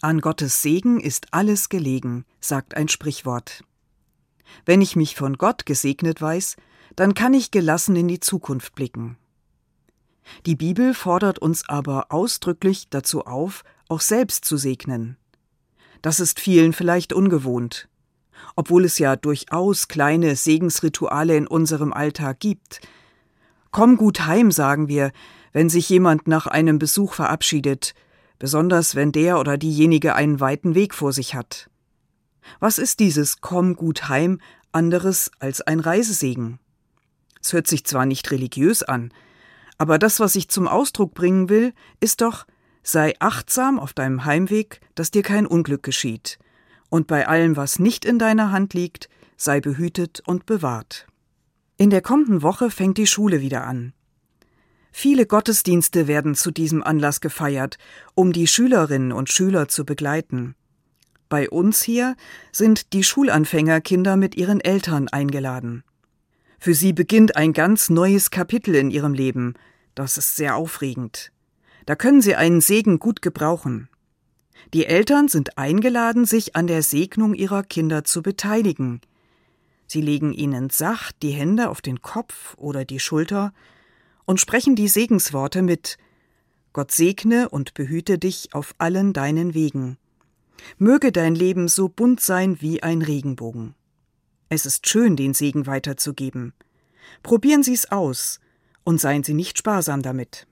An Gottes Segen ist alles gelegen, sagt ein Sprichwort. Wenn ich mich von Gott gesegnet weiß, dann kann ich gelassen in die Zukunft blicken. Die Bibel fordert uns aber ausdrücklich dazu auf, auch selbst zu segnen. Das ist vielen vielleicht ungewohnt. Obwohl es ja durchaus kleine Segensrituale in unserem Alltag gibt. Komm gut heim, sagen wir, wenn sich jemand nach einem Besuch verabschiedet, besonders wenn der oder diejenige einen weiten Weg vor sich hat. Was ist dieses Komm gut heim anderes als ein Reisesegen? Es hört sich zwar nicht religiös an, aber das, was ich zum Ausdruck bringen will, ist doch, sei achtsam auf deinem Heimweg, dass dir kein Unglück geschieht, und bei allem, was nicht in deiner Hand liegt, sei behütet und bewahrt. In der kommenden Woche fängt die Schule wieder an. Viele Gottesdienste werden zu diesem Anlass gefeiert, um die Schülerinnen und Schüler zu begleiten. Bei uns hier sind die Schulanfängerkinder mit ihren Eltern eingeladen. Für sie beginnt ein ganz neues Kapitel in ihrem Leben. Das ist sehr aufregend. Da können sie einen Segen gut gebrauchen. Die Eltern sind eingeladen, sich an der Segnung ihrer Kinder zu beteiligen. Sie legen ihnen sacht die Hände auf den Kopf oder die Schulter und sprechen die Segensworte mit Gott segne und behüte dich auf allen deinen Wegen. Möge dein Leben so bunt sein wie ein Regenbogen. Es ist schön, den Segen weiterzugeben. Probieren Sie es aus und seien Sie nicht sparsam damit.